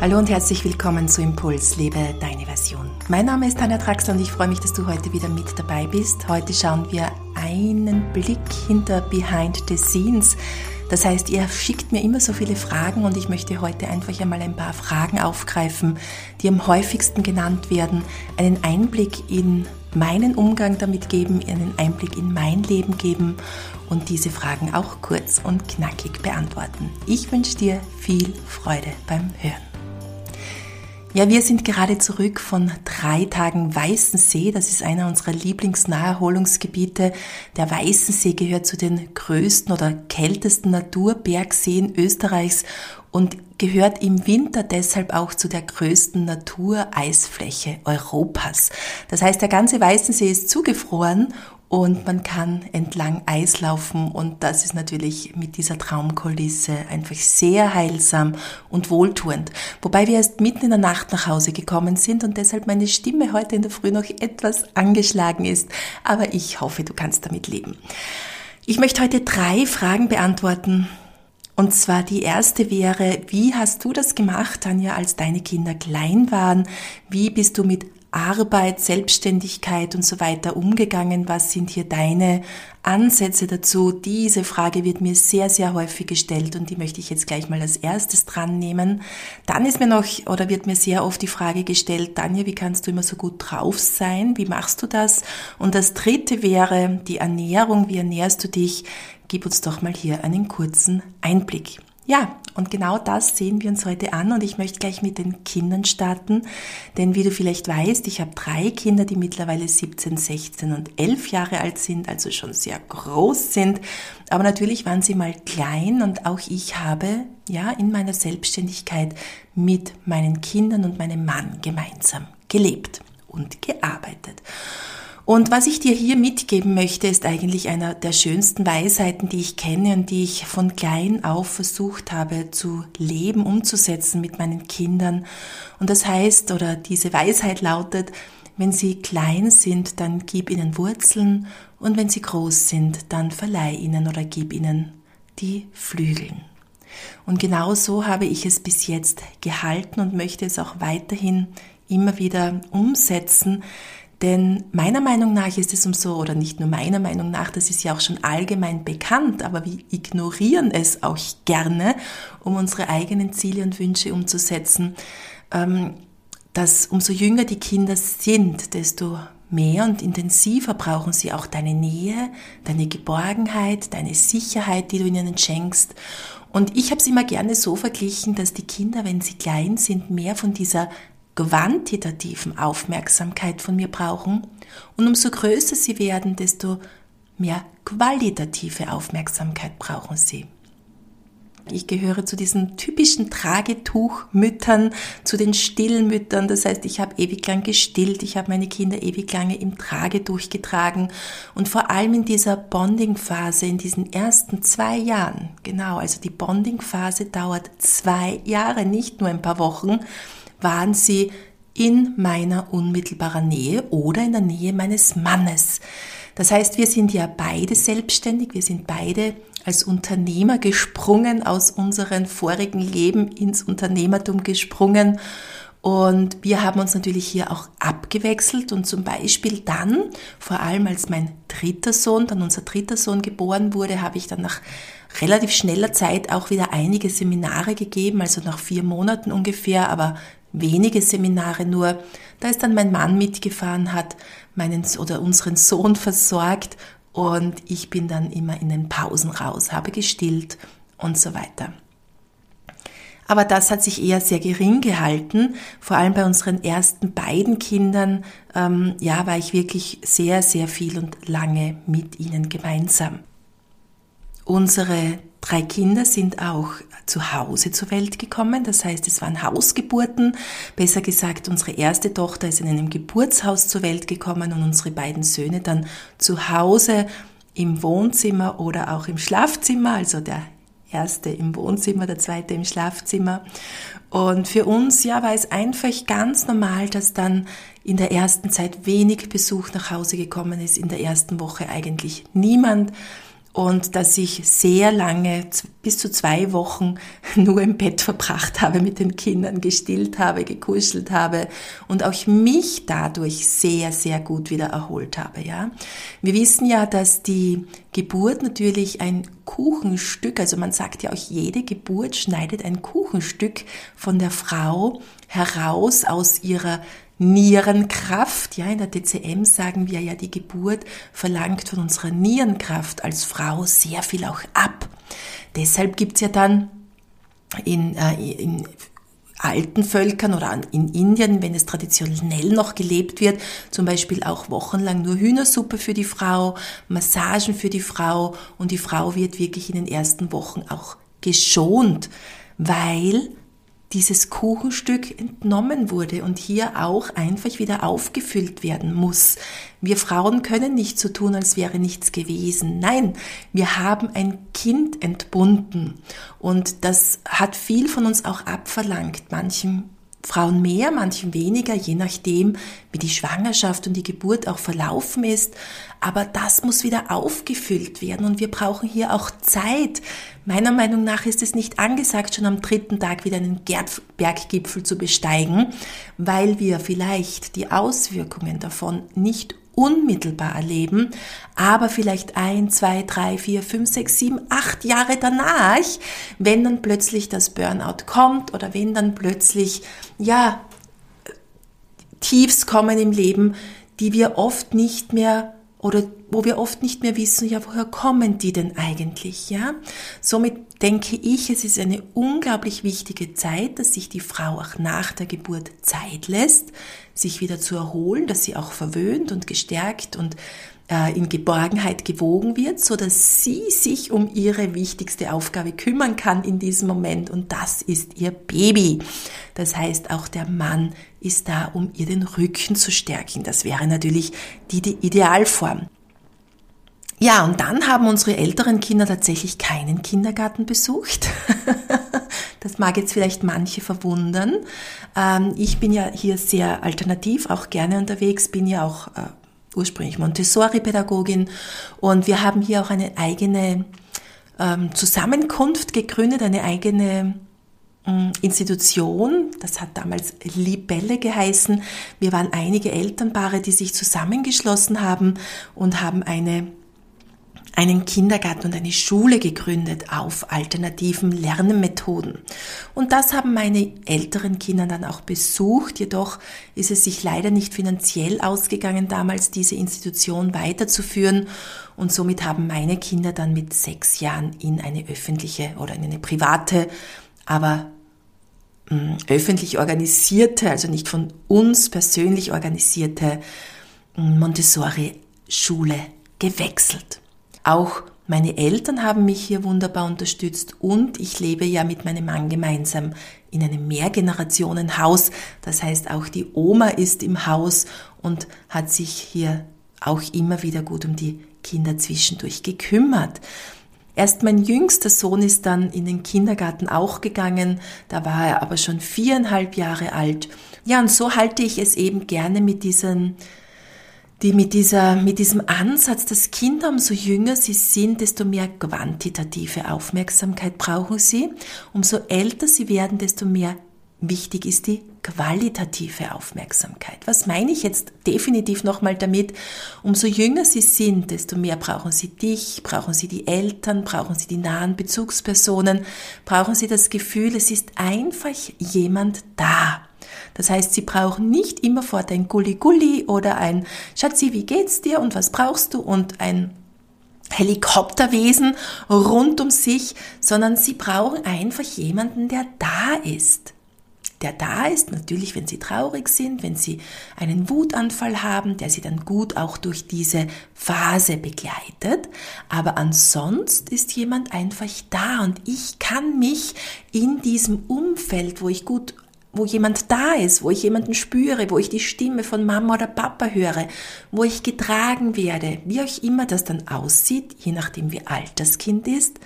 Hallo und herzlich willkommen zu Impuls, lebe deine Version. Mein Name ist Tanja Traxler und ich freue mich, dass du heute wieder mit dabei bist. Heute schauen wir einen Blick hinter Behind the Scenes. Das heißt, ihr schickt mir immer so viele Fragen und ich möchte heute einfach einmal ein paar Fragen aufgreifen, die am häufigsten genannt werden, einen Einblick in meinen Umgang damit geben, einen Einblick in mein Leben geben und diese Fragen auch kurz und knackig beantworten. Ich wünsche dir viel Freude beim Hören. Ja, wir sind gerade zurück von drei Tagen Weißensee. Das ist einer unserer Lieblingsnaherholungsgebiete. Der Weißensee gehört zu den größten oder kältesten Naturbergseen Österreichs und gehört im Winter deshalb auch zu der größten Natureisfläche Europas. Das heißt, der ganze Weißensee ist zugefroren und man kann entlang Eis laufen und das ist natürlich mit dieser Traumkulisse einfach sehr heilsam und wohltuend. Wobei wir erst mitten in der Nacht nach Hause gekommen sind und deshalb meine Stimme heute in der Früh noch etwas angeschlagen ist, aber ich hoffe, du kannst damit leben. Ich möchte heute drei Fragen beantworten. Und zwar die erste wäre, wie hast du das gemacht, Tanja, als deine Kinder klein waren? Wie bist du mit Arbeit, Selbstständigkeit und so weiter umgegangen? Was sind hier deine Ansätze dazu? Diese Frage wird mir sehr, sehr häufig gestellt und die möchte ich jetzt gleich mal als erstes dran nehmen. Dann ist mir noch oder wird mir sehr oft die Frage gestellt, Tanja, wie kannst du immer so gut drauf sein? Wie machst du das? Und das dritte wäre die Ernährung. Wie ernährst du dich? Gib uns doch mal hier einen kurzen Einblick. Ja, und genau das sehen wir uns heute an. Und ich möchte gleich mit den Kindern starten, denn wie du vielleicht weißt, ich habe drei Kinder, die mittlerweile 17, 16 und 11 Jahre alt sind, also schon sehr groß sind, aber natürlich waren sie mal klein und auch ich habe ja in meiner Selbstständigkeit mit meinen Kindern und meinem Mann gemeinsam gelebt und gearbeitet. Und was ich dir hier mitgeben möchte, ist eigentlich einer der schönsten Weisheiten, die ich kenne und die ich von klein auf versucht habe zu leben, umzusetzen mit meinen Kindern. Und das heißt, oder diese Weisheit lautet, wenn sie klein sind, dann gib ihnen Wurzeln und wenn sie groß sind, dann verleih ihnen oder gib ihnen die Flügeln. Und genau so habe ich es bis jetzt gehalten und möchte es auch weiterhin immer wieder umsetzen, denn meiner Meinung nach ist es um so, oder nicht nur meiner Meinung nach, das ist ja auch schon allgemein bekannt, aber wir ignorieren es auch gerne, um unsere eigenen Ziele und Wünsche umzusetzen, ähm, dass umso jünger die Kinder sind, desto mehr und intensiver brauchen sie auch deine Nähe, deine Geborgenheit, deine Sicherheit, die du ihnen schenkst. Und ich habe es immer gerne so verglichen, dass die Kinder, wenn sie klein sind, mehr von dieser quantitativen Aufmerksamkeit von mir brauchen und umso größer sie werden, desto mehr qualitative Aufmerksamkeit brauchen sie. Ich gehöre zu diesen typischen Tragetuchmüttern, zu den stillen Müttern. Das heißt, ich habe ewig lang gestillt, ich habe meine Kinder ewig lange im Tragetuch getragen und vor allem in dieser Bonding-Phase, in diesen ersten zwei Jahren, genau, also die Bonding-Phase dauert zwei Jahre, nicht nur ein paar Wochen, waren sie in meiner unmittelbaren Nähe oder in der Nähe meines Mannes. Das heißt, wir sind ja beide selbstständig, wir sind beide als Unternehmer gesprungen, aus unserem vorigen Leben ins Unternehmertum gesprungen. Und wir haben uns natürlich hier auch abgewechselt und zum Beispiel dann, vor allem als mein dritter Sohn, dann unser dritter Sohn geboren wurde, habe ich dann nach relativ schneller Zeit auch wieder einige Seminare gegeben, also nach vier Monaten ungefähr, aber wenige Seminare nur. Da ist dann mein Mann mitgefahren, hat meinen oder unseren Sohn versorgt und ich bin dann immer in den Pausen raus, habe gestillt und so weiter. Aber das hat sich eher sehr gering gehalten. Vor allem bei unseren ersten beiden Kindern, ähm, ja, war ich wirklich sehr, sehr viel und lange mit ihnen gemeinsam. Unsere drei Kinder sind auch zu Hause zur Welt gekommen. Das heißt, es waren Hausgeburten. Besser gesagt, unsere erste Tochter ist in einem Geburtshaus zur Welt gekommen und unsere beiden Söhne dann zu Hause im Wohnzimmer oder auch im Schlafzimmer. Also der erste im Wohnzimmer, der zweite im Schlafzimmer. Und für uns, ja, war es einfach ganz normal, dass dann in der ersten Zeit wenig Besuch nach Hause gekommen ist, in der ersten Woche eigentlich niemand. Und dass ich sehr lange, bis zu zwei Wochen, nur im Bett verbracht habe, mit den Kindern gestillt habe, gekuschelt habe und auch mich dadurch sehr, sehr gut wieder erholt habe, ja. Wir wissen ja, dass die Geburt natürlich ein Kuchenstück, also man sagt ja auch, jede Geburt schneidet ein Kuchenstück von der Frau heraus aus ihrer Nierenkraft. Ja, in der DCM sagen wir ja, die Geburt verlangt von unserer Nierenkraft als Frau sehr viel auch ab. Deshalb gibt's ja dann in, äh, in alten Völkern oder in Indien, wenn es traditionell noch gelebt wird, zum Beispiel auch wochenlang nur Hühnersuppe für die Frau, Massagen für die Frau und die Frau wird wirklich in den ersten Wochen auch geschont, weil dieses Kuchenstück entnommen wurde und hier auch einfach wieder aufgefüllt werden muss. Wir Frauen können nicht so tun, als wäre nichts gewesen. Nein, wir haben ein Kind entbunden und das hat viel von uns auch abverlangt. Manchen Frauen mehr, manchen weniger, je nachdem, wie die Schwangerschaft und die Geburt auch verlaufen ist. Aber das muss wieder aufgefüllt werden und wir brauchen hier auch Zeit. Meiner Meinung nach ist es nicht angesagt, schon am dritten Tag wieder einen Berggipfel zu besteigen, weil wir vielleicht die Auswirkungen davon nicht unmittelbar erleben, aber vielleicht ein, zwei, drei, vier, fünf, sechs, sieben, acht Jahre danach, wenn dann plötzlich das Burnout kommt oder wenn dann plötzlich, ja, Tiefs kommen im Leben, die wir oft nicht mehr oder wo wir oft nicht mehr wissen, ja, woher kommen die denn eigentlich, ja? Somit denke ich, es ist eine unglaublich wichtige Zeit, dass sich die Frau auch nach der Geburt Zeit lässt, sich wieder zu erholen, dass sie auch verwöhnt und gestärkt und äh, in Geborgenheit gewogen wird, so dass sie sich um ihre wichtigste Aufgabe kümmern kann in diesem Moment und das ist ihr Baby. Das heißt, auch der Mann ist da, um ihr den Rücken zu stärken. Das wäre natürlich die, die Idealform. Ja, und dann haben unsere älteren Kinder tatsächlich keinen Kindergarten besucht. das mag jetzt vielleicht manche verwundern. Ähm, ich bin ja hier sehr alternativ, auch gerne unterwegs, bin ja auch äh, ursprünglich Montessori-Pädagogin und wir haben hier auch eine eigene ähm, Zusammenkunft gegründet, eine eigene ähm, Institution, das hat damals Libelle geheißen. Wir waren einige Elternpaare, die sich zusammengeschlossen haben und haben eine einen Kindergarten und eine Schule gegründet auf alternativen Lernmethoden. Und das haben meine älteren Kinder dann auch besucht. Jedoch ist es sich leider nicht finanziell ausgegangen, damals diese Institution weiterzuführen. Und somit haben meine Kinder dann mit sechs Jahren in eine öffentliche oder in eine private, aber hm, öffentlich organisierte, also nicht von uns persönlich organisierte hm, Montessori-Schule gewechselt. Auch meine Eltern haben mich hier wunderbar unterstützt und ich lebe ja mit meinem Mann gemeinsam in einem Mehrgenerationenhaus. Das heißt, auch die Oma ist im Haus und hat sich hier auch immer wieder gut um die Kinder zwischendurch gekümmert. Erst mein jüngster Sohn ist dann in den Kindergarten auch gegangen, da war er aber schon viereinhalb Jahre alt. Ja, und so halte ich es eben gerne mit diesen die mit, dieser, mit diesem Ansatz, dass Kinder umso jünger sie sind, desto mehr quantitative Aufmerksamkeit brauchen sie. Umso älter sie werden, desto mehr wichtig ist die qualitative Aufmerksamkeit. Was meine ich jetzt definitiv nochmal damit? Umso jünger sie sind, desto mehr brauchen sie dich, brauchen sie die Eltern, brauchen sie die nahen Bezugspersonen, brauchen sie das Gefühl, es ist einfach jemand da. Das heißt, sie brauchen nicht immerfort ein Gulli-Gulli oder ein Schatzi, wie geht's dir und was brauchst du und ein Helikopterwesen rund um sich, sondern sie brauchen einfach jemanden, der da ist. Der da ist, natürlich, wenn sie traurig sind, wenn sie einen Wutanfall haben, der sie dann gut auch durch diese Phase begleitet. Aber ansonsten ist jemand einfach da und ich kann mich in diesem Umfeld, wo ich gut wo jemand da ist, wo ich jemanden spüre, wo ich die Stimme von Mama oder Papa höre, wo ich getragen werde, wie auch immer das dann aussieht, je nachdem wie alt das Kind ist,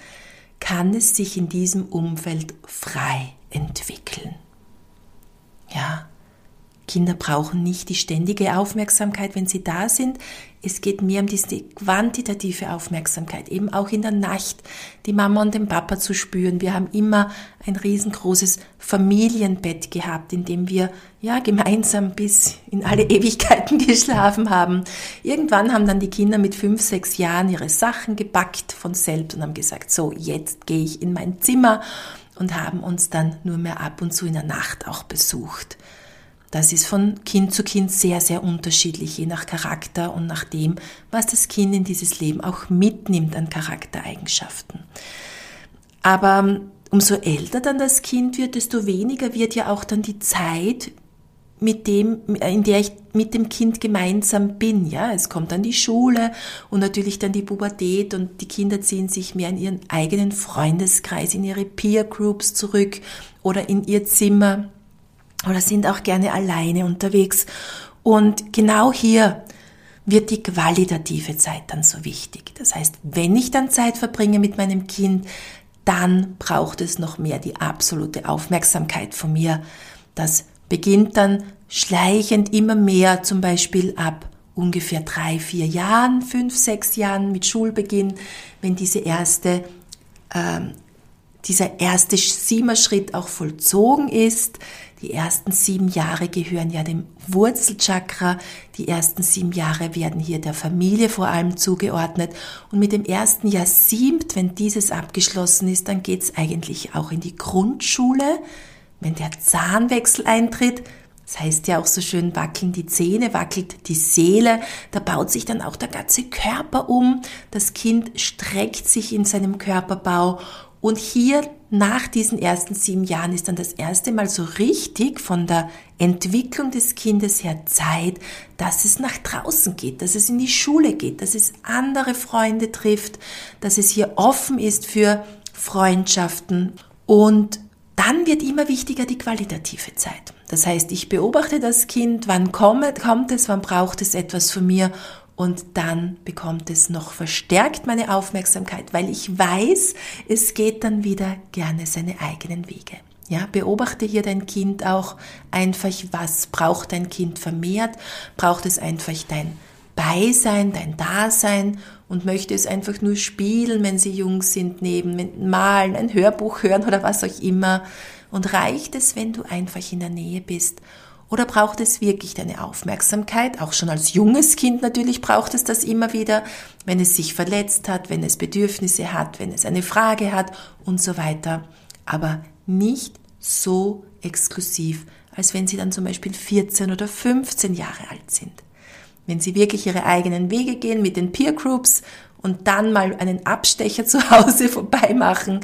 kann es sich in diesem Umfeld frei entwickeln. Ja, Kinder brauchen nicht die ständige Aufmerksamkeit, wenn sie da sind. Es geht mehr um diese quantitative Aufmerksamkeit, eben auch in der Nacht, die Mama und den Papa zu spüren. Wir haben immer ein riesengroßes Familienbett gehabt, in dem wir ja gemeinsam bis in alle Ewigkeiten geschlafen haben. Irgendwann haben dann die Kinder mit fünf, sechs Jahren ihre Sachen gepackt von selbst und haben gesagt, so, jetzt gehe ich in mein Zimmer und haben uns dann nur mehr ab und zu in der Nacht auch besucht. Das ist von Kind zu Kind sehr, sehr unterschiedlich, je nach Charakter und nach dem, was das Kind in dieses Leben auch mitnimmt an Charaktereigenschaften. Aber ähm, umso älter dann das Kind wird, desto weniger wird ja auch dann die Zeit, mit dem, in der ich mit dem Kind gemeinsam bin. Ja, es kommt dann die Schule und natürlich dann die Pubertät und die Kinder ziehen sich mehr in ihren eigenen Freundeskreis, in ihre Peer Groups zurück oder in ihr Zimmer oder sind auch gerne alleine unterwegs. Und genau hier wird die qualitative Zeit dann so wichtig. Das heißt, wenn ich dann Zeit verbringe mit meinem Kind, dann braucht es noch mehr die absolute Aufmerksamkeit von mir. Das beginnt dann schleichend immer mehr, zum Beispiel ab ungefähr drei, vier Jahren, fünf, sechs Jahren mit Schulbeginn, wenn diese erste ähm, dieser erste Siemer-Schritt auch vollzogen ist. Die ersten sieben Jahre gehören ja dem Wurzelchakra. Die ersten sieben Jahre werden hier der Familie vor allem zugeordnet. Und mit dem ersten Jahr siebt, wenn dieses abgeschlossen ist, dann geht's eigentlich auch in die Grundschule. Wenn der Zahnwechsel eintritt, das heißt ja auch so schön, wackeln die Zähne, wackelt die Seele. Da baut sich dann auch der ganze Körper um. Das Kind streckt sich in seinem Körperbau und hier nach diesen ersten sieben Jahren ist dann das erste Mal so richtig von der Entwicklung des Kindes her Zeit, dass es nach draußen geht, dass es in die Schule geht, dass es andere Freunde trifft, dass es hier offen ist für Freundschaften und dann wird immer wichtiger die qualitative Zeit. Das heißt, ich beobachte das Kind, wann kommt, es, wann braucht es etwas von mir und dann bekommt es noch verstärkt meine Aufmerksamkeit, weil ich weiß, es geht dann wieder gerne seine eigenen Wege. Ja, beobachte hier dein Kind auch einfach, was braucht dein Kind vermehrt? Braucht es einfach dein Beisein, dein Dasein und möchte es einfach nur spielen, wenn sie jung sind, neben malen, ein Hörbuch hören oder was auch immer? Und reicht es, wenn du einfach in der Nähe bist oder braucht es wirklich deine Aufmerksamkeit? Auch schon als junges Kind natürlich braucht es das immer wieder, wenn es sich verletzt hat, wenn es Bedürfnisse hat, wenn es eine Frage hat und so weiter. Aber nicht so exklusiv, als wenn sie dann zum Beispiel 14 oder 15 Jahre alt sind. Wenn sie wirklich ihre eigenen Wege gehen mit den Peer Groups und dann mal einen Abstecher zu Hause vorbei machen,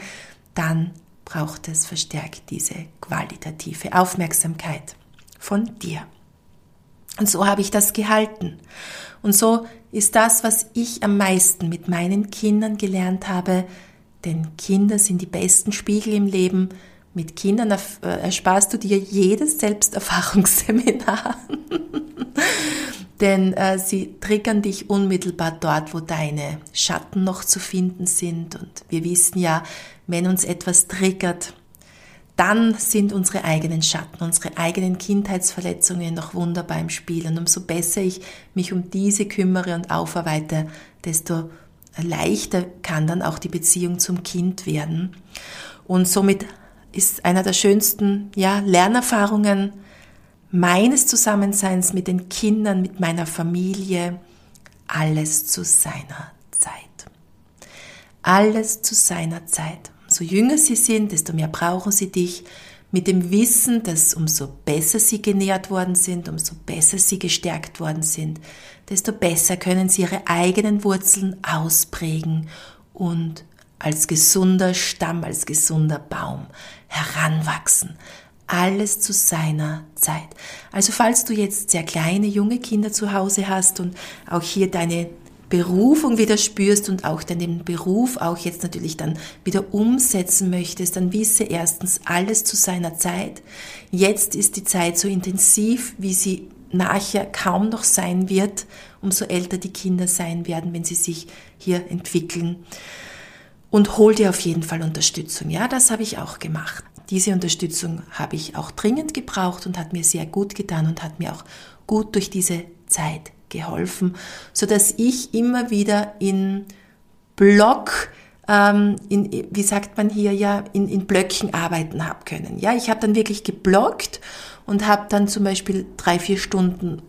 dann braucht es verstärkt diese qualitative Aufmerksamkeit von dir. Und so habe ich das gehalten. Und so ist das, was ich am meisten mit meinen Kindern gelernt habe, denn Kinder sind die besten Spiegel im Leben. Mit Kindern äh, ersparst du dir jedes Selbsterfahrungsseminar. denn äh, sie triggern dich unmittelbar dort, wo deine Schatten noch zu finden sind. Und wir wissen ja, wenn uns etwas triggert, dann sind unsere eigenen Schatten, unsere eigenen Kindheitsverletzungen noch wunderbar im Spiel. Und umso besser ich mich um diese kümmere und aufarbeite, desto leichter kann dann auch die Beziehung zum Kind werden. Und somit ist einer der schönsten ja, Lernerfahrungen meines Zusammenseins mit den Kindern, mit meiner Familie, alles zu seiner Zeit. Alles zu seiner Zeit. Umso jünger sie sind, desto mehr brauchen sie dich. Mit dem Wissen, dass umso besser sie genährt worden sind, umso besser sie gestärkt worden sind, desto besser können sie ihre eigenen Wurzeln ausprägen und als gesunder Stamm, als gesunder Baum heranwachsen. Alles zu seiner Zeit. Also falls du jetzt sehr kleine, junge Kinder zu Hause hast und auch hier deine Berufung wieder spürst und auch deinen Beruf auch jetzt natürlich dann wieder umsetzen möchtest, dann wisse erstens alles zu seiner Zeit. Jetzt ist die Zeit so intensiv, wie sie nachher kaum noch sein wird, umso älter die Kinder sein werden, wenn sie sich hier entwickeln. Und hol dir auf jeden Fall Unterstützung. Ja, das habe ich auch gemacht. diese Unterstützung habe ich auch dringend gebraucht und hat mir sehr gut getan und hat mir auch gut durch diese Zeit geholfen, so dass ich immer wieder in Block ähm, in, wie sagt man hier ja, in, in Blöcken arbeiten habe können. Ja, ich habe dann wirklich geblockt und habe dann zum Beispiel drei, vier Stunden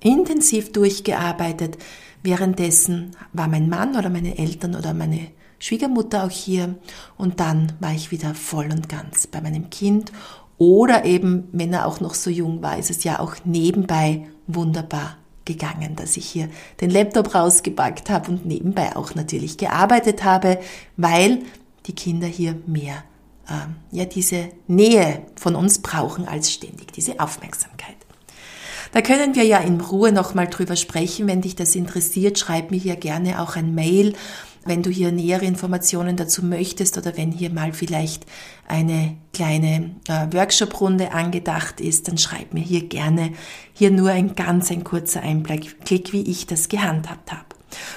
intensiv durchgearbeitet. Währenddessen war mein Mann oder meine Eltern oder meine Schwiegermutter auch hier und dann war ich wieder voll und ganz bei meinem Kind oder eben, wenn er auch noch so jung war, ist es ja auch nebenbei wunderbar gegangen, dass ich hier den Laptop rausgepackt habe und nebenbei auch natürlich gearbeitet habe, weil die Kinder hier mehr ähm, ja diese Nähe von uns brauchen als ständig diese Aufmerksamkeit. Da können wir ja in Ruhe nochmal drüber sprechen. Wenn dich das interessiert, schreib mir hier gerne auch ein Mail wenn du hier nähere Informationen dazu möchtest oder wenn hier mal vielleicht eine kleine äh, Workshop-Runde angedacht ist, dann schreib mir hier gerne hier nur ein ganz ein kurzer Einblick, wie ich das gehandhabt habe.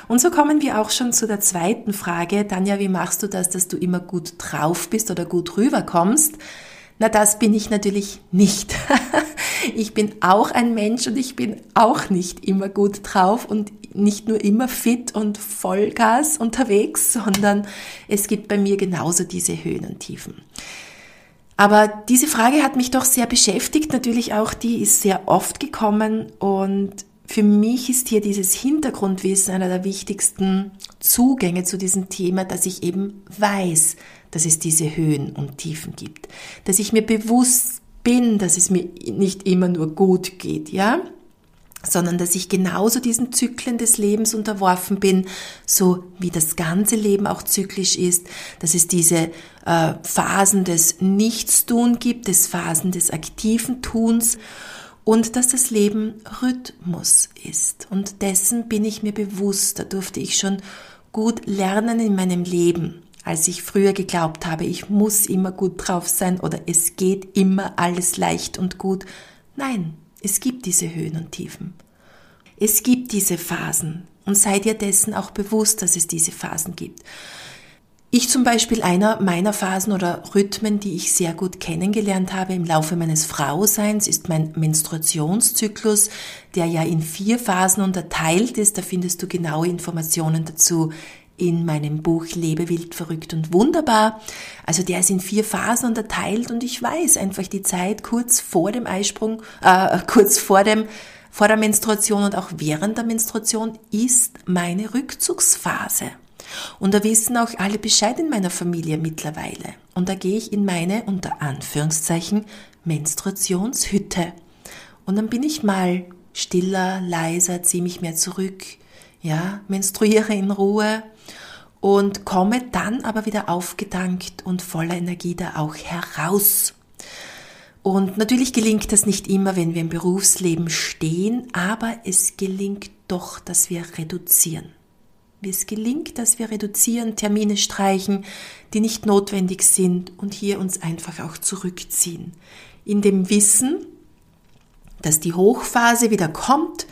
Und so kommen wir auch schon zu der zweiten Frage. Tanja, wie machst du das, dass du immer gut drauf bist oder gut rüberkommst? Na, das bin ich natürlich nicht. ich bin auch ein Mensch und ich bin auch nicht immer gut drauf und nicht nur immer fit und Vollgas unterwegs, sondern es gibt bei mir genauso diese Höhen und Tiefen. Aber diese Frage hat mich doch sehr beschäftigt, natürlich auch, die ist sehr oft gekommen und für mich ist hier dieses Hintergrundwissen einer der wichtigsten Zugänge zu diesem Thema, dass ich eben weiß, dass es diese Höhen und Tiefen gibt, dass ich mir bewusst bin, dass es mir nicht immer nur gut geht, ja? sondern dass ich genauso diesen Zyklen des Lebens unterworfen bin, so wie das ganze Leben auch zyklisch ist, dass es diese äh, Phasen des Nichtstun gibt, des Phasen des aktiven Tuns und dass das Leben Rhythmus ist. Und dessen bin ich mir bewusst, da durfte ich schon gut lernen in meinem Leben als ich früher geglaubt habe, ich muss immer gut drauf sein oder es geht immer alles leicht und gut. Nein, es gibt diese Höhen und Tiefen. Es gibt diese Phasen und seid ihr dessen auch bewusst, dass es diese Phasen gibt. Ich zum Beispiel einer meiner Phasen oder Rhythmen, die ich sehr gut kennengelernt habe im Laufe meines Frauseins, ist mein Menstruationszyklus, der ja in vier Phasen unterteilt ist. Da findest du genaue Informationen dazu in meinem Buch Lebe wild, verrückt und wunderbar. Also der ist in vier Phasen unterteilt und ich weiß einfach die Zeit kurz vor dem Eisprung, äh, kurz vor dem vor der Menstruation und auch während der Menstruation ist meine Rückzugsphase. Und da wissen auch alle Bescheid in meiner Familie mittlerweile. Und da gehe ich in meine, unter Anführungszeichen, Menstruationshütte. Und dann bin ich mal stiller, leiser, ziehe mich mehr zurück, ja, menstruiere in Ruhe und komme dann aber wieder aufgedankt und voller Energie da auch heraus. Und natürlich gelingt das nicht immer, wenn wir im Berufsleben stehen, aber es gelingt doch, dass wir reduzieren. Es gelingt, dass wir reduzieren, Termine streichen, die nicht notwendig sind und hier uns einfach auch zurückziehen. In dem Wissen, dass die Hochphase wieder kommt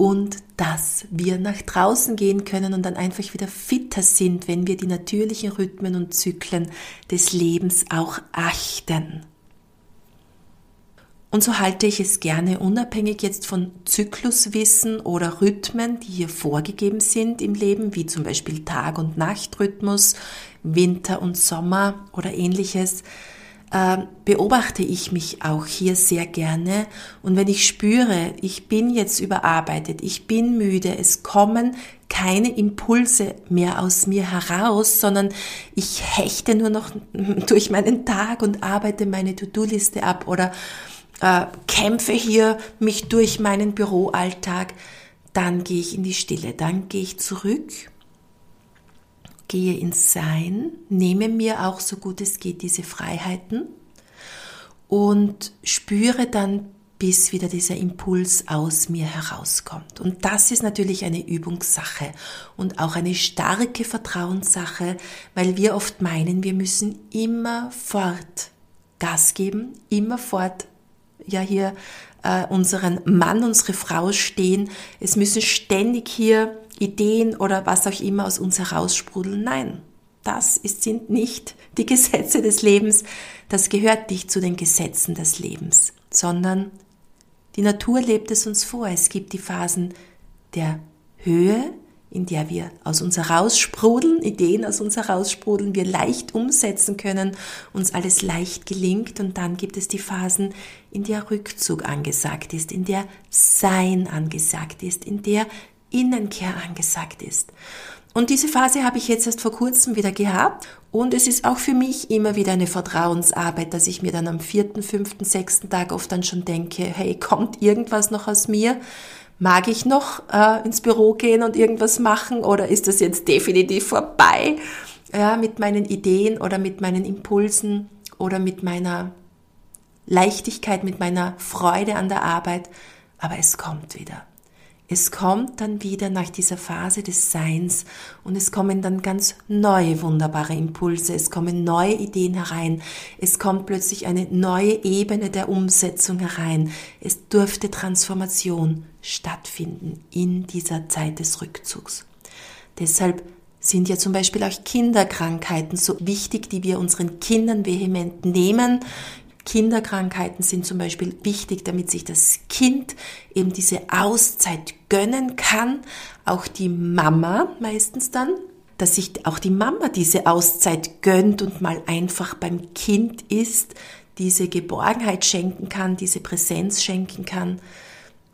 und dass wir nach draußen gehen können und dann einfach wieder fitter sind, wenn wir die natürlichen Rhythmen und Zyklen des Lebens auch achten. Und so halte ich es gerne unabhängig jetzt von Zykluswissen oder Rhythmen, die hier vorgegeben sind im Leben, wie zum Beispiel Tag- und Nachtrhythmus, Winter und Sommer oder ähnliches, äh, beobachte ich mich auch hier sehr gerne. Und wenn ich spüre, ich bin jetzt überarbeitet, ich bin müde, es kommen keine Impulse mehr aus mir heraus, sondern ich hechte nur noch durch meinen Tag und arbeite meine To-Do-Liste ab oder äh, kämpfe hier mich durch meinen Büroalltag, dann gehe ich in die Stille, dann gehe ich zurück gehe ins Sein, nehme mir auch so gut es geht diese Freiheiten und spüre dann, bis wieder dieser Impuls aus mir herauskommt. Und das ist natürlich eine Übungssache und auch eine starke Vertrauenssache, weil wir oft meinen, wir müssen immer fort Gas geben, immer fort ja hier äh, unseren Mann, unsere Frau stehen. Es müssen ständig hier Ideen oder was auch immer aus uns heraussprudeln. Nein, das ist, sind nicht die Gesetze des Lebens, das gehört nicht zu den Gesetzen des Lebens, sondern die Natur lebt es uns vor. Es gibt die Phasen der Höhe, in der wir aus uns heraussprudeln, Ideen aus uns heraussprudeln, wir leicht umsetzen können, uns alles leicht gelingt und dann gibt es die Phasen, in der Rückzug angesagt ist, in der Sein angesagt ist, in der Innenkehr angesagt ist. Und diese Phase habe ich jetzt erst vor kurzem wieder gehabt und es ist auch für mich immer wieder eine Vertrauensarbeit, dass ich mir dann am vierten, fünften, sechsten Tag oft dann schon denke, hey, kommt irgendwas noch aus mir? Mag ich noch äh, ins Büro gehen und irgendwas machen oder ist das jetzt definitiv vorbei ja, mit meinen Ideen oder mit meinen Impulsen oder mit meiner Leichtigkeit, mit meiner Freude an der Arbeit? Aber es kommt wieder. Es kommt dann wieder nach dieser Phase des Seins und es kommen dann ganz neue wunderbare Impulse, es kommen neue Ideen herein, es kommt plötzlich eine neue Ebene der Umsetzung herein. Es dürfte Transformation stattfinden in dieser Zeit des Rückzugs. Deshalb sind ja zum Beispiel auch Kinderkrankheiten so wichtig, die wir unseren Kindern vehement nehmen. Kinderkrankheiten sind zum Beispiel wichtig, damit sich das Kind eben diese Auszeit gönnen kann. Auch die Mama meistens dann, dass sich auch die Mama diese Auszeit gönnt und mal einfach beim Kind ist, diese Geborgenheit schenken kann, diese Präsenz schenken kann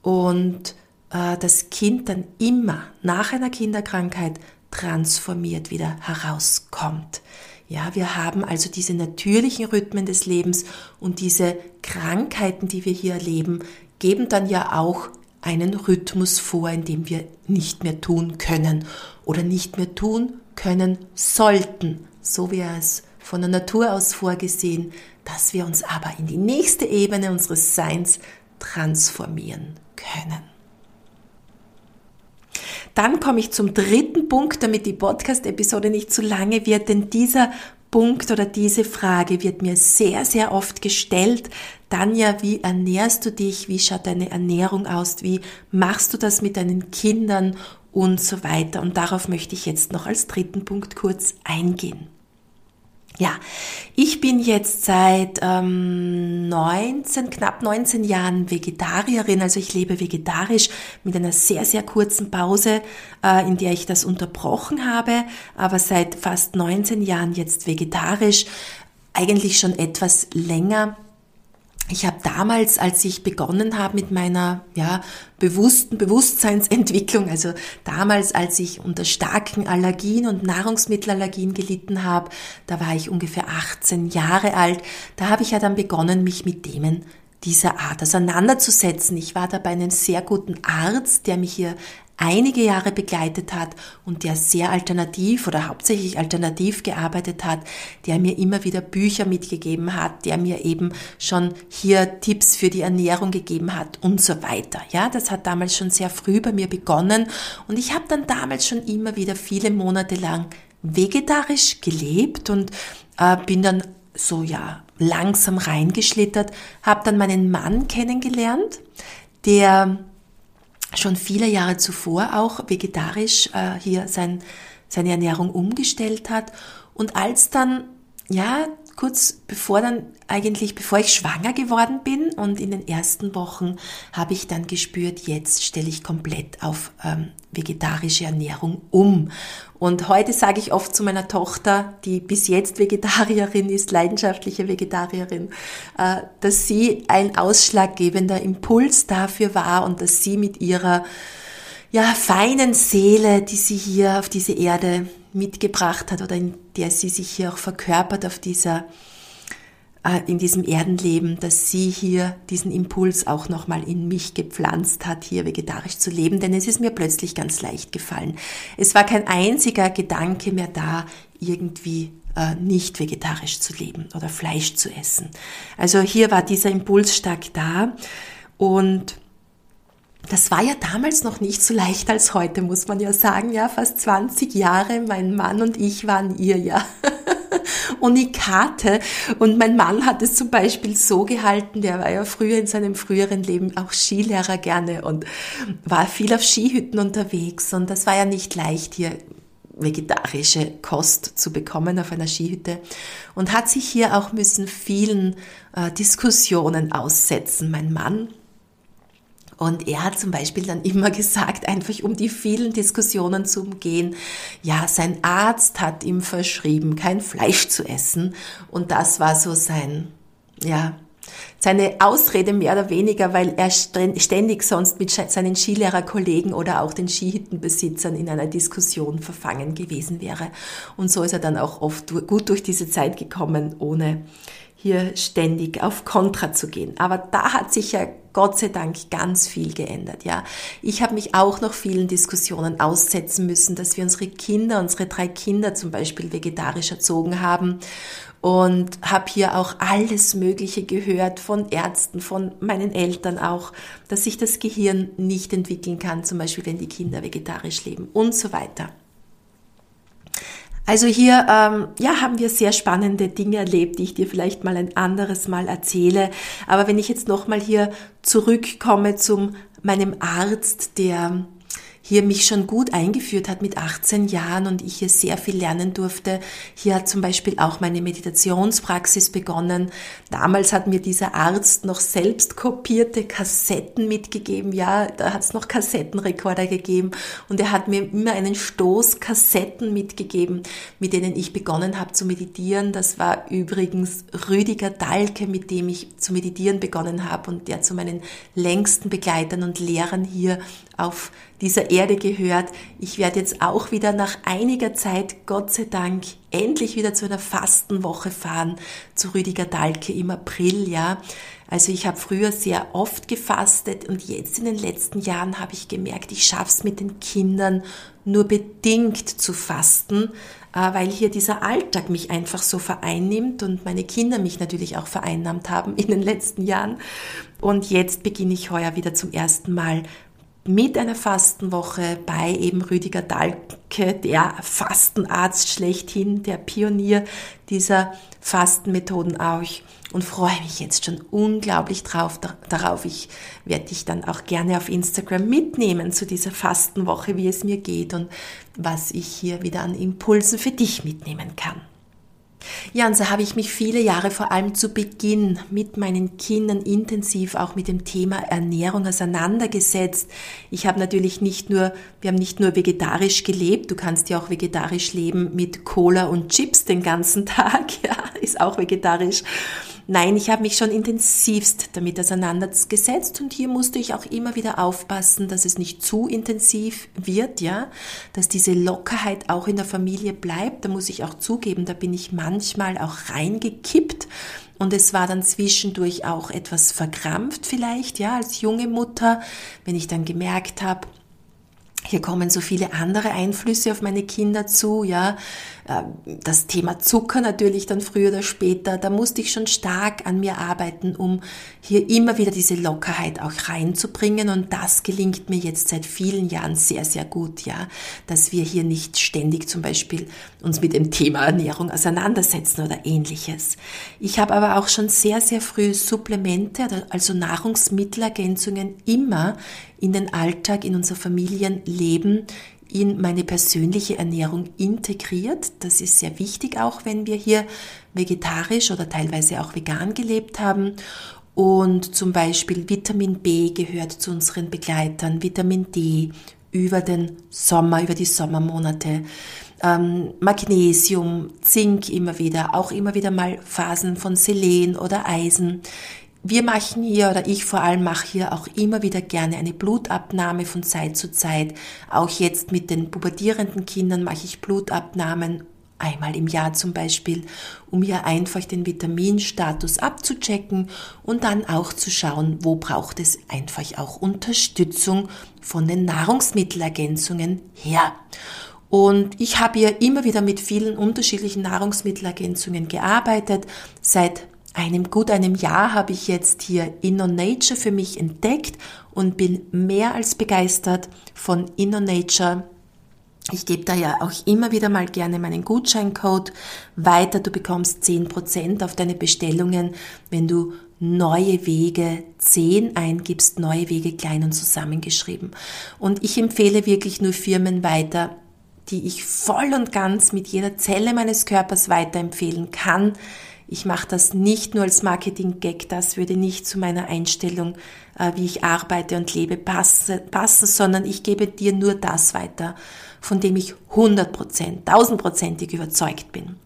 und äh, das Kind dann immer nach einer Kinderkrankheit transformiert wieder herauskommt. Ja, wir haben also diese natürlichen Rhythmen des Lebens und diese Krankheiten, die wir hier erleben, geben dann ja auch einen Rhythmus vor, in dem wir nicht mehr tun können oder nicht mehr tun können sollten, so wie es von der Natur aus vorgesehen, dass wir uns aber in die nächste Ebene unseres Seins transformieren können. Dann komme ich zum dritten Punkt, damit die Podcast-Episode nicht zu lange wird, denn dieser Punkt oder diese Frage wird mir sehr, sehr oft gestellt. Tanja, wie ernährst du dich? Wie schaut deine Ernährung aus? Wie machst du das mit deinen Kindern? Und so weiter. Und darauf möchte ich jetzt noch als dritten Punkt kurz eingehen. Ja, ich bin jetzt seit ähm, 19, knapp 19 Jahren Vegetarierin, also ich lebe vegetarisch mit einer sehr, sehr kurzen Pause, äh, in der ich das unterbrochen habe, aber seit fast 19 Jahren jetzt vegetarisch, eigentlich schon etwas länger ich habe damals, als ich begonnen habe mit meiner ja, bewussten Bewusstseinsentwicklung, also damals, als ich unter starken Allergien und Nahrungsmittelallergien gelitten habe, da war ich ungefähr 18 Jahre alt, da habe ich ja dann begonnen, mich mit Themen dieser Art auseinanderzusetzen. Ich war da bei einem sehr guten Arzt, der mich hier einige Jahre begleitet hat und der sehr alternativ oder hauptsächlich alternativ gearbeitet hat, der mir immer wieder Bücher mitgegeben hat, der mir eben schon hier Tipps für die Ernährung gegeben hat und so weiter. Ja, das hat damals schon sehr früh bei mir begonnen und ich habe dann damals schon immer wieder viele Monate lang vegetarisch gelebt und äh, bin dann so ja langsam reingeschlittert, habe dann meinen Mann kennengelernt, der schon viele Jahre zuvor auch vegetarisch äh, hier sein, seine Ernährung umgestellt hat. Und als dann, ja, kurz bevor dann eigentlich, bevor ich schwanger geworden bin und in den ersten Wochen habe ich dann gespürt, jetzt stelle ich komplett auf ähm, vegetarische Ernährung um. Und heute sage ich oft zu meiner Tochter, die bis jetzt Vegetarierin ist, leidenschaftliche Vegetarierin, äh, dass sie ein ausschlaggebender Impuls dafür war und dass sie mit ihrer ja, feinen Seele, die sie hier auf diese Erde mitgebracht hat oder in der sie sich hier auch verkörpert auf dieser in diesem Erdenleben, dass sie hier diesen Impuls auch nochmal in mich gepflanzt hat, hier vegetarisch zu leben, denn es ist mir plötzlich ganz leicht gefallen. Es war kein einziger Gedanke mehr da, irgendwie äh, nicht vegetarisch zu leben oder Fleisch zu essen. Also hier war dieser Impuls stark da und das war ja damals noch nicht so leicht als heute, muss man ja sagen. Ja, fast 20 Jahre, mein Mann und ich waren ihr ja Unikate. Und mein Mann hat es zum Beispiel so gehalten, der war ja früher in seinem früheren Leben auch Skilehrer gerne und war viel auf Skihütten unterwegs. Und das war ja nicht leicht hier vegetarische Kost zu bekommen auf einer Skihütte und hat sich hier auch müssen vielen äh, Diskussionen aussetzen. Mein Mann und er hat zum Beispiel dann immer gesagt, einfach um die vielen Diskussionen zu umgehen, ja, sein Arzt hat ihm verschrieben, kein Fleisch zu essen. Und das war so sein, ja, seine Ausrede mehr oder weniger, weil er ständig sonst mit seinen Skilehrerkollegen oder auch den Skihüttenbesitzern in einer Diskussion verfangen gewesen wäre. Und so ist er dann auch oft gut durch diese Zeit gekommen, ohne hier ständig auf Kontra zu gehen. Aber da hat sich ja Gott sei Dank ganz viel geändert, ja. Ich habe mich auch noch vielen Diskussionen aussetzen müssen, dass wir unsere Kinder, unsere drei Kinder zum Beispiel vegetarisch erzogen haben und habe hier auch alles Mögliche gehört von Ärzten, von meinen Eltern auch, dass sich das Gehirn nicht entwickeln kann, zum Beispiel wenn die Kinder vegetarisch leben und so weiter. Also hier ähm, ja, haben wir sehr spannende Dinge erlebt, die ich dir vielleicht mal ein anderes Mal erzähle. Aber wenn ich jetzt nochmal hier zurückkomme zum meinem Arzt, der hier mich schon gut eingeführt hat mit 18 Jahren und ich hier sehr viel lernen durfte. Hier hat zum Beispiel auch meine Meditationspraxis begonnen. Damals hat mir dieser Arzt noch selbst kopierte Kassetten mitgegeben. Ja, da hat es noch Kassettenrekorder gegeben und er hat mir immer einen Stoß Kassetten mitgegeben, mit denen ich begonnen habe zu meditieren. Das war übrigens Rüdiger Dahlke, mit dem ich zu meditieren begonnen habe und der zu meinen längsten Begleitern und Lehrern hier auf dieser Erde gehört. Ich werde jetzt auch wieder nach einiger Zeit, Gott sei Dank, endlich wieder zu einer Fastenwoche fahren, zu Rüdiger Dahlke im April, ja. Also ich habe früher sehr oft gefastet und jetzt in den letzten Jahren habe ich gemerkt, ich schaff's mit den Kindern nur bedingt zu fasten, äh, weil hier dieser Alltag mich einfach so vereinnimmt und meine Kinder mich natürlich auch vereinnahmt haben in den letzten Jahren. Und jetzt beginne ich heuer wieder zum ersten Mal mit einer Fastenwoche bei eben Rüdiger Dahlke, der Fastenarzt schlechthin, der Pionier dieser Fastenmethoden auch und freue mich jetzt schon unglaublich drauf, darauf. Ich werde dich dann auch gerne auf Instagram mitnehmen zu dieser Fastenwoche, wie es mir geht und was ich hier wieder an Impulsen für dich mitnehmen kann. Ja, und so habe ich mich viele Jahre vor allem zu Beginn mit meinen Kindern intensiv auch mit dem Thema Ernährung auseinandergesetzt. Ich habe natürlich nicht nur, wir haben nicht nur vegetarisch gelebt, du kannst ja auch vegetarisch leben mit Cola und Chips den ganzen Tag, ja, ist auch vegetarisch. Nein, ich habe mich schon intensivst damit auseinandergesetzt und hier musste ich auch immer wieder aufpassen, dass es nicht zu intensiv wird, ja, dass diese Lockerheit auch in der Familie bleibt. Da muss ich auch zugeben, da bin ich manchmal auch reingekippt. Und es war dann zwischendurch auch etwas verkrampft vielleicht, ja, als junge Mutter, wenn ich dann gemerkt habe, hier kommen so viele andere Einflüsse auf meine Kinder zu, ja. Ähm, das Thema Zucker natürlich dann früher oder später, da musste ich schon stark an mir arbeiten, um hier immer wieder diese Lockerheit auch reinzubringen. Und das gelingt mir jetzt seit vielen Jahren sehr, sehr gut, ja, dass wir hier nicht ständig zum Beispiel uns mit dem Thema Ernährung auseinandersetzen oder ähnliches. Ich habe aber auch schon sehr, sehr früh Supplemente, also Nahrungsmittelergänzungen immer in den Alltag, in unser Familienleben in meine persönliche Ernährung integriert. Das ist sehr wichtig, auch wenn wir hier vegetarisch oder teilweise auch vegan gelebt haben. Und zum Beispiel Vitamin B gehört zu unseren Begleitern, Vitamin D über den Sommer, über die Sommermonate, ähm, Magnesium, Zink immer wieder, auch immer wieder mal Phasen von Selen oder Eisen wir machen hier oder ich vor allem mache hier auch immer wieder gerne eine Blutabnahme von Zeit zu Zeit. Auch jetzt mit den pubertierenden Kindern mache ich Blutabnahmen einmal im Jahr zum Beispiel, um hier einfach den Vitaminstatus abzuchecken und dann auch zu schauen, wo braucht es einfach auch Unterstützung von den Nahrungsmittelergänzungen her. Und ich habe hier immer wieder mit vielen unterschiedlichen Nahrungsmittelergänzungen gearbeitet. Seit einem gut einem Jahr habe ich jetzt hier Inner Nature für mich entdeckt und bin mehr als begeistert von Inner Nature. Ich gebe da ja auch immer wieder mal gerne meinen Gutscheincode weiter. Du bekommst 10% auf deine Bestellungen, wenn du neue Wege 10 eingibst, neue Wege klein und zusammengeschrieben. Und ich empfehle wirklich nur Firmen weiter, die ich voll und ganz mit jeder Zelle meines Körpers weiterempfehlen kann. Ich mache das nicht nur als Marketing-Gag, das würde nicht zu meiner Einstellung, äh, wie ich arbeite und lebe, passen, sondern ich gebe dir nur das weiter, von dem ich 100%, tausendprozentig überzeugt bin.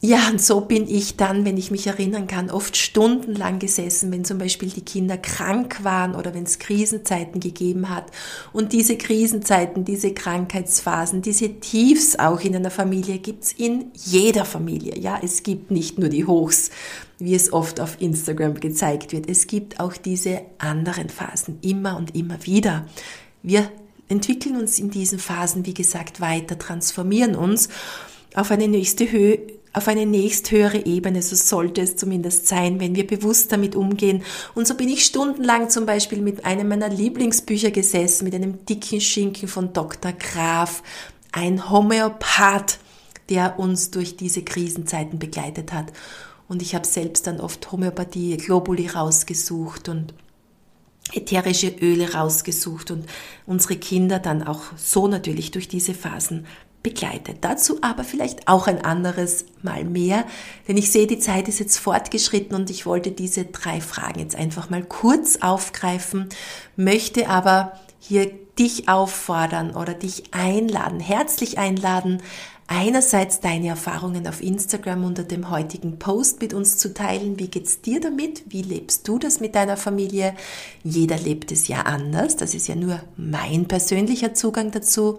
Ja, und so bin ich dann, wenn ich mich erinnern kann, oft stundenlang gesessen, wenn zum Beispiel die Kinder krank waren oder wenn es Krisenzeiten gegeben hat. Und diese Krisenzeiten, diese Krankheitsphasen, diese Tiefs auch in einer Familie gibt's in jeder Familie. Ja, es gibt nicht nur die Hochs, wie es oft auf Instagram gezeigt wird. Es gibt auch diese anderen Phasen immer und immer wieder. Wir entwickeln uns in diesen Phasen, wie gesagt, weiter, transformieren uns auf eine nächste Höhe auf eine nächsthöhere Ebene, so sollte es zumindest sein, wenn wir bewusst damit umgehen. Und so bin ich stundenlang zum Beispiel mit einem meiner Lieblingsbücher gesessen, mit einem dicken Schinken von Dr. Graf, ein Homöopath, der uns durch diese Krisenzeiten begleitet hat. Und ich habe selbst dann oft Homöopathie, Globuli rausgesucht und ätherische Öle rausgesucht und unsere Kinder dann auch so natürlich durch diese Phasen begleitet. Dazu aber vielleicht auch ein anderes Mal mehr, denn ich sehe, die Zeit ist jetzt fortgeschritten und ich wollte diese drei Fragen jetzt einfach mal kurz aufgreifen, möchte aber hier dich auffordern oder dich einladen, herzlich einladen, einerseits deine Erfahrungen auf Instagram unter dem heutigen Post mit uns zu teilen. Wie geht's dir damit? Wie lebst du das mit deiner Familie? Jeder lebt es ja anders. Das ist ja nur mein persönlicher Zugang dazu.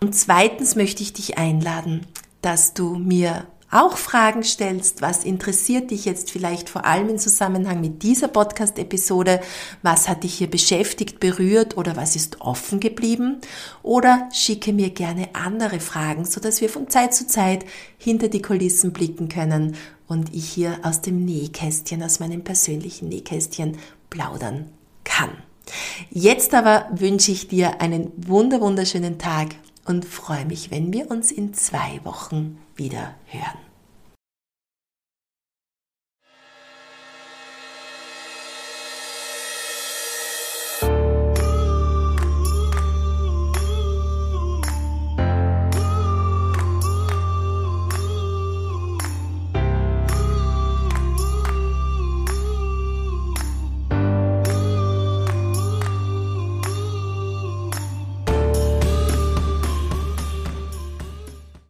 Und zweitens möchte ich dich einladen, dass du mir auch Fragen stellst, was interessiert dich jetzt vielleicht vor allem im Zusammenhang mit dieser Podcast-Episode, was hat dich hier beschäftigt, berührt oder was ist offen geblieben oder schicke mir gerne andere Fragen, so dass wir von Zeit zu Zeit hinter die Kulissen blicken können und ich hier aus dem Nähkästchen, aus meinem persönlichen Nähkästchen plaudern kann. Jetzt aber wünsche ich dir einen wunder wunderschönen Tag und freue mich, wenn wir uns in zwei Wochen wieder hören.